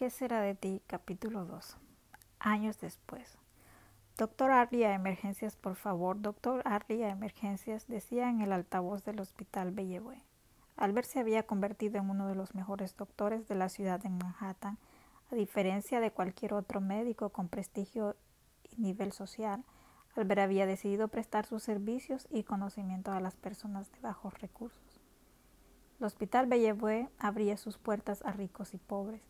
¿Qué será de ti? Capítulo 2. Años después. Doctor Arley a emergencias, por favor. Doctor Arley a emergencias, decía en el altavoz del hospital Bellevue. Albert se había convertido en uno de los mejores doctores de la ciudad de Manhattan, a diferencia de cualquier otro médico con prestigio y nivel social. Albert había decidido prestar sus servicios y conocimiento a las personas de bajos recursos. El hospital Bellevue abría sus puertas a ricos y pobres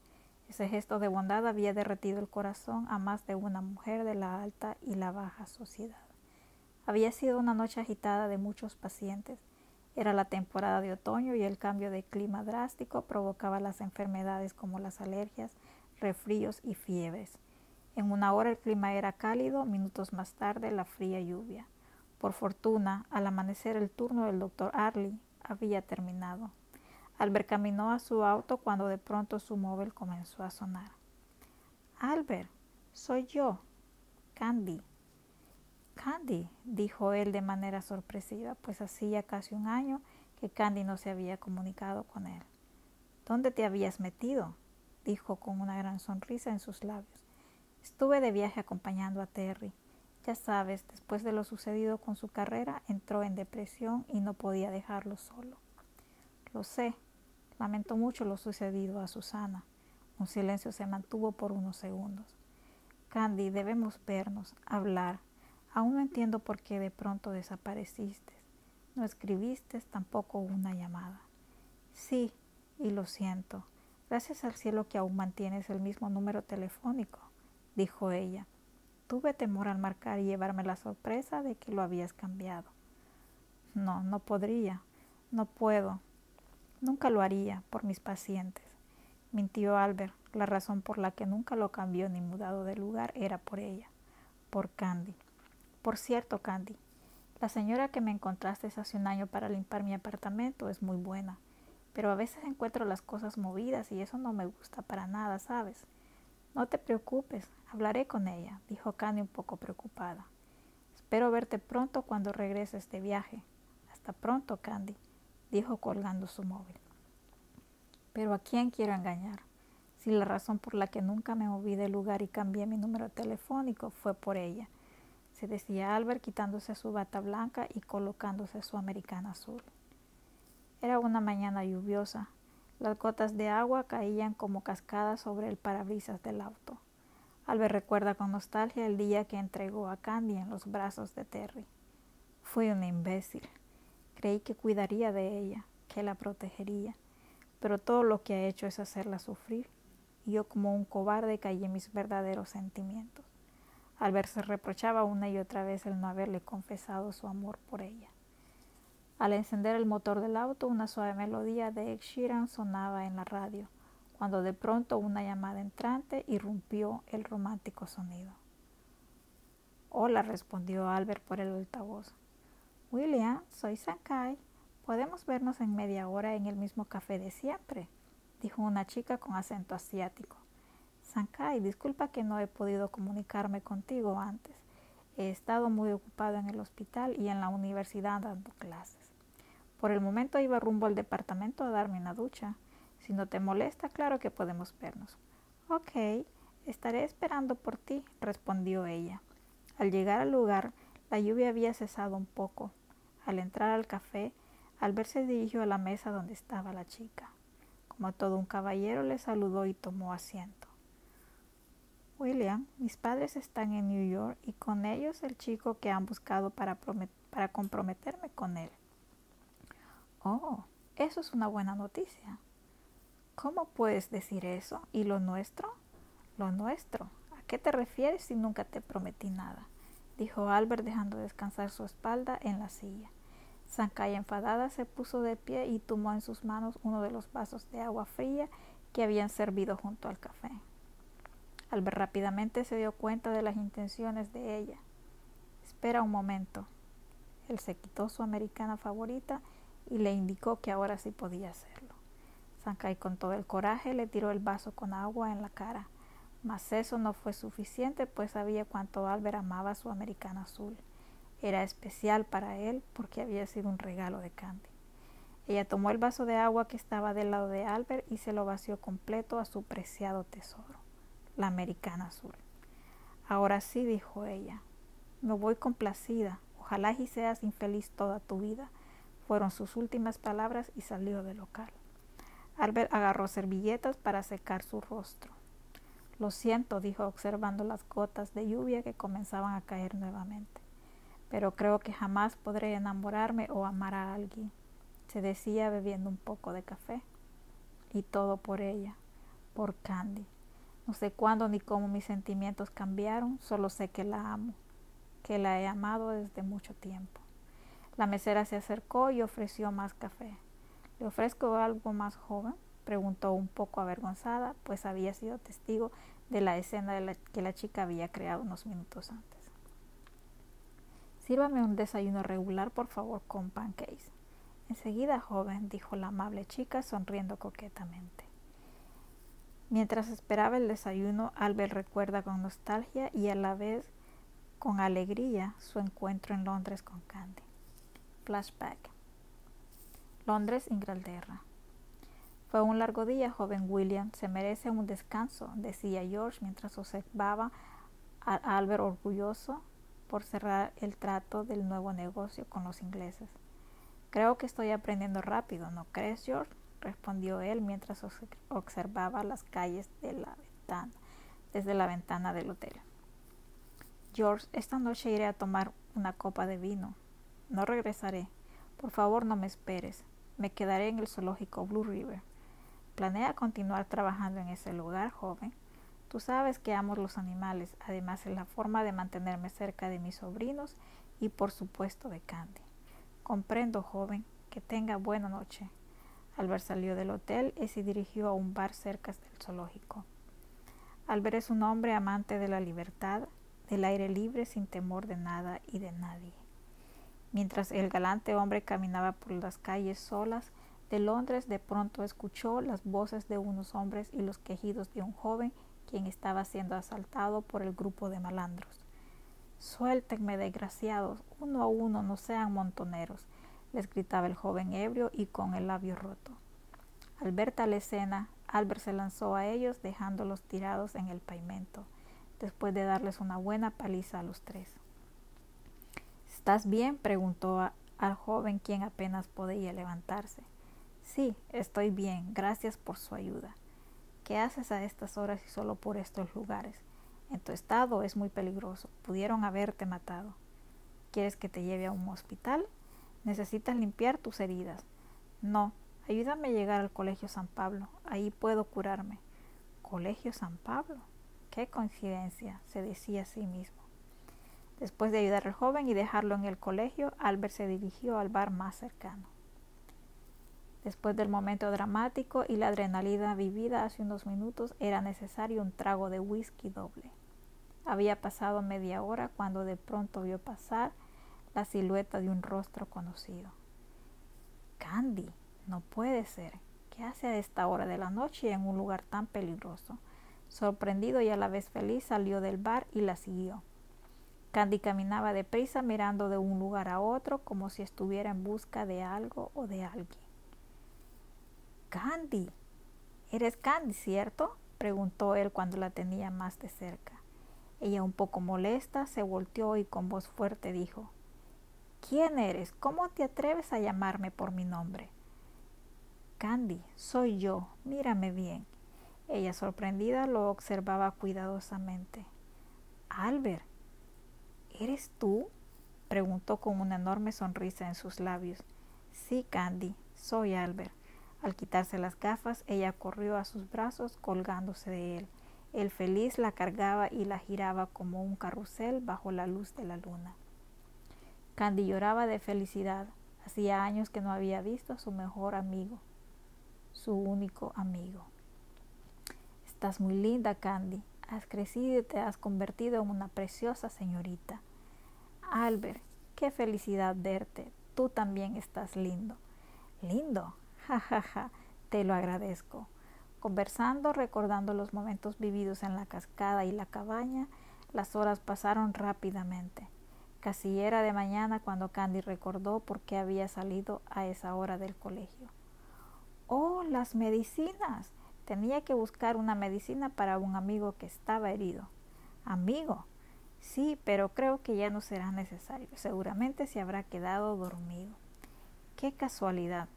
ese gesto de bondad había derretido el corazón a más de una mujer de la alta y la baja sociedad. Había sido una noche agitada de muchos pacientes. Era la temporada de otoño y el cambio de clima drástico provocaba las enfermedades como las alergias, refríos y fiebres. En una hora el clima era cálido, minutos más tarde la fría lluvia. Por fortuna, al amanecer el turno del doctor Arley había terminado. Albert caminó a su auto cuando de pronto su móvil comenzó a sonar. Albert, soy yo, Candy. Candy, dijo él de manera sorpresiva, pues hacía casi un año que Candy no se había comunicado con él. ¿Dónde te habías metido? dijo con una gran sonrisa en sus labios. Estuve de viaje acompañando a Terry. Ya sabes, después de lo sucedido con su carrera, entró en depresión y no podía dejarlo solo. Lo sé, Lamentó mucho lo sucedido a Susana. Un silencio se mantuvo por unos segundos. Candy, debemos vernos, hablar. Aún no entiendo por qué de pronto desapareciste. No escribiste tampoco una llamada. Sí, y lo siento. Gracias al cielo que aún mantienes el mismo número telefónico, dijo ella. Tuve temor al marcar y llevarme la sorpresa de que lo habías cambiado. No, no podría. No puedo. Nunca lo haría por mis pacientes. Mintió Albert. La razón por la que nunca lo cambió ni mudado de lugar era por ella, por Candy. Por cierto, Candy, la señora que me encontraste hace un año para limpiar mi apartamento es muy buena, pero a veces encuentro las cosas movidas y eso no me gusta para nada, ¿sabes? No te preocupes, hablaré con ella, dijo Candy un poco preocupada. Espero verte pronto cuando regreses de viaje. Hasta pronto, Candy dijo colgando su móvil. Pero ¿a quién quiero engañar? Si la razón por la que nunca me moví del lugar y cambié mi número telefónico fue por ella, se decía Albert quitándose su bata blanca y colocándose su americana azul. Era una mañana lluviosa. Las gotas de agua caían como cascadas sobre el parabrisas del auto. Albert recuerda con nostalgia el día que entregó a Candy en los brazos de Terry. Fui un imbécil. Creí que cuidaría de ella, que la protegería, pero todo lo que ha hecho es hacerla sufrir. Y yo como un cobarde en mis verdaderos sentimientos. Albert se reprochaba una y otra vez el no haberle confesado su amor por ella. Al encender el motor del auto, una suave melodía de Ed Sheeran sonaba en la radio, cuando de pronto una llamada entrante irrumpió el romántico sonido. Hola, respondió Albert por el altavoz. William, soy Sankai. Podemos vernos en media hora en el mismo café de siempre, dijo una chica con acento asiático. Sankai, disculpa que no he podido comunicarme contigo antes. He estado muy ocupado en el hospital y en la universidad dando clases. Por el momento iba rumbo al departamento a darme una ducha. Si no te molesta, claro que podemos vernos. Ok, estaré esperando por ti, respondió ella. Al llegar al lugar, la lluvia había cesado un poco, al entrar al café, Albert se dirigió a la mesa donde estaba la chica. Como todo un caballero le saludó y tomó asiento. William, mis padres están en New York y con ellos el chico que han buscado para, para comprometerme con él. Oh, eso es una buena noticia. ¿Cómo puedes decir eso? ¿Y lo nuestro? Lo nuestro. ¿A qué te refieres si nunca te prometí nada? dijo Albert dejando descansar su espalda en la silla. Sankaya enfadada se puso de pie y tomó en sus manos uno de los vasos de agua fría que habían servido junto al café. Albert rápidamente se dio cuenta de las intenciones de ella. Espera un momento. Él se quitó su americana favorita y le indicó que ahora sí podía hacerlo. Sankai con todo el coraje le tiró el vaso con agua en la cara. Mas eso no fue suficiente, pues sabía cuánto Albert amaba su americana azul. Era especial para él porque había sido un regalo de Candy. Ella tomó el vaso de agua que estaba del lado de Albert y se lo vació completo a su preciado tesoro, la americana azul. Ahora sí, dijo ella, me voy complacida. Ojalá y seas infeliz toda tu vida. Fueron sus últimas palabras y salió del local. Albert agarró servilletas para secar su rostro. Lo siento, dijo observando las gotas de lluvia que comenzaban a caer nuevamente. Pero creo que jamás podré enamorarme o amar a alguien, se decía bebiendo un poco de café. Y todo por ella, por Candy. No sé cuándo ni cómo mis sentimientos cambiaron, solo sé que la amo, que la he amado desde mucho tiempo. La mesera se acercó y ofreció más café. ¿Le ofrezco algo más joven? preguntó un poco avergonzada, pues había sido testigo de la escena que la chica había creado unos minutos antes. Sírvame un desayuno regular, por favor, con pancakes. Enseguida, joven, dijo la amable chica, sonriendo coquetamente. Mientras esperaba el desayuno, Albert recuerda con nostalgia y a la vez con alegría su encuentro en Londres con Candy. Flashback. Londres, Inglaterra. Fue un largo día, joven William. Se merece un descanso, decía George mientras observaba a Albert orgulloso por cerrar el trato del nuevo negocio con los ingleses. Creo que estoy aprendiendo rápido, ¿no crees, George? respondió él mientras observaba las calles de la ventana, desde la ventana del hotel. George, esta noche iré a tomar una copa de vino. No regresaré. Por favor, no me esperes. Me quedaré en el zoológico Blue River. ¿Planea continuar trabajando en ese lugar, joven? Tú sabes que amo los animales, además es la forma de mantenerme cerca de mis sobrinos y por supuesto de Candy. Comprendo, joven, que tenga buena noche. Albert salió del hotel y se dirigió a un bar cerca del zoológico. Albert es un hombre amante de la libertad, del aire libre sin temor de nada y de nadie. Mientras el galante hombre caminaba por las calles solas de Londres, de pronto escuchó las voces de unos hombres y los quejidos de un joven quien estaba siendo asaltado por el grupo de malandros. Suéltenme, desgraciados, uno a uno, no sean montoneros, les gritaba el joven ebrio y con el labio roto. Al ver tal escena, Albert se lanzó a ellos dejándolos tirados en el pavimento, después de darles una buena paliza a los tres. ¿Estás bien? preguntó al joven quien apenas podía levantarse. Sí, estoy bien, gracias por su ayuda. ¿Qué haces a estas horas y solo por estos lugares? En tu estado es muy peligroso, pudieron haberte matado. ¿Quieres que te lleve a un hospital? Necesitas limpiar tus heridas. No, ayúdame a llegar al Colegio San Pablo, ahí puedo curarme. ¿Colegio San Pablo? Qué coincidencia, se decía a sí mismo. Después de ayudar al joven y dejarlo en el colegio, Albert se dirigió al bar más cercano. Después del momento dramático y la adrenalina vivida hace unos minutos, era necesario un trago de whisky doble. Había pasado media hora cuando de pronto vio pasar la silueta de un rostro conocido. Candy, no puede ser. ¿Qué hace a esta hora de la noche en un lugar tan peligroso? Sorprendido y a la vez feliz, salió del bar y la siguió. Candy caminaba deprisa mirando de un lugar a otro como si estuviera en busca de algo o de alguien. Candy, eres Candy, ¿cierto? preguntó él cuando la tenía más de cerca. Ella, un poco molesta, se volteó y con voz fuerte dijo ¿Quién eres? ¿Cómo te atreves a llamarme por mi nombre? Candy, soy yo, mírame bien. Ella, sorprendida, lo observaba cuidadosamente. Albert, ¿Eres tú? preguntó con una enorme sonrisa en sus labios. Sí, Candy, soy Albert. Al quitarse las gafas, ella corrió a sus brazos colgándose de él. El feliz la cargaba y la giraba como un carrusel bajo la luz de la luna. Candy lloraba de felicidad. Hacía años que no había visto a su mejor amigo, su único amigo. Estás muy linda, Candy. Has crecido y te has convertido en una preciosa señorita. Albert, qué felicidad verte. Tú también estás lindo. Lindo. Ja, ja, ja. Te lo agradezco. Conversando, recordando los momentos vividos en la cascada y la cabaña, las horas pasaron rápidamente. Casi era de mañana cuando Candy recordó por qué había salido a esa hora del colegio. Oh, las medicinas. Tenía que buscar una medicina para un amigo que estaba herido. Amigo. Sí, pero creo que ya no será necesario. Seguramente se habrá quedado dormido. Qué casualidad,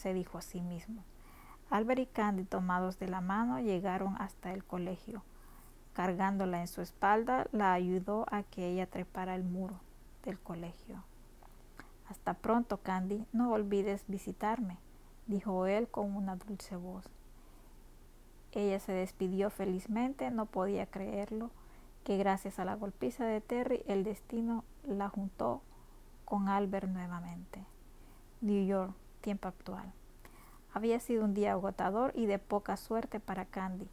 se dijo a sí mismo. Albert y Candy, tomados de la mano, llegaron hasta el colegio. Cargándola en su espalda, la ayudó a que ella trepara el muro del colegio. Hasta pronto, Candy. No olvides visitarme, dijo él con una dulce voz. Ella se despidió felizmente, no podía creerlo, que gracias a la golpiza de Terry el destino la juntó con Albert nuevamente. New York, tiempo actual. Había sido un día agotador y de poca suerte para Candy.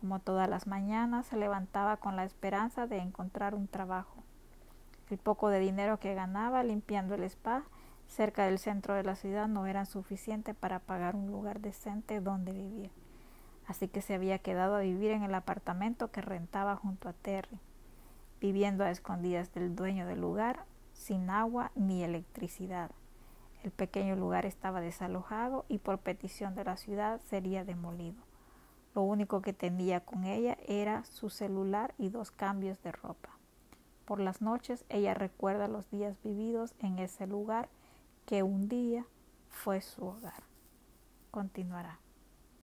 Como todas las mañanas, se levantaba con la esperanza de encontrar un trabajo. El poco de dinero que ganaba limpiando el spa cerca del centro de la ciudad no era suficiente para pagar un lugar decente donde vivir. Así que se había quedado a vivir en el apartamento que rentaba junto a Terry, viviendo a escondidas del dueño del lugar, sin agua ni electricidad. El pequeño lugar estaba desalojado y por petición de la ciudad sería demolido. Lo único que tenía con ella era su celular y dos cambios de ropa. Por las noches ella recuerda los días vividos en ese lugar que un día fue su hogar. Continuará.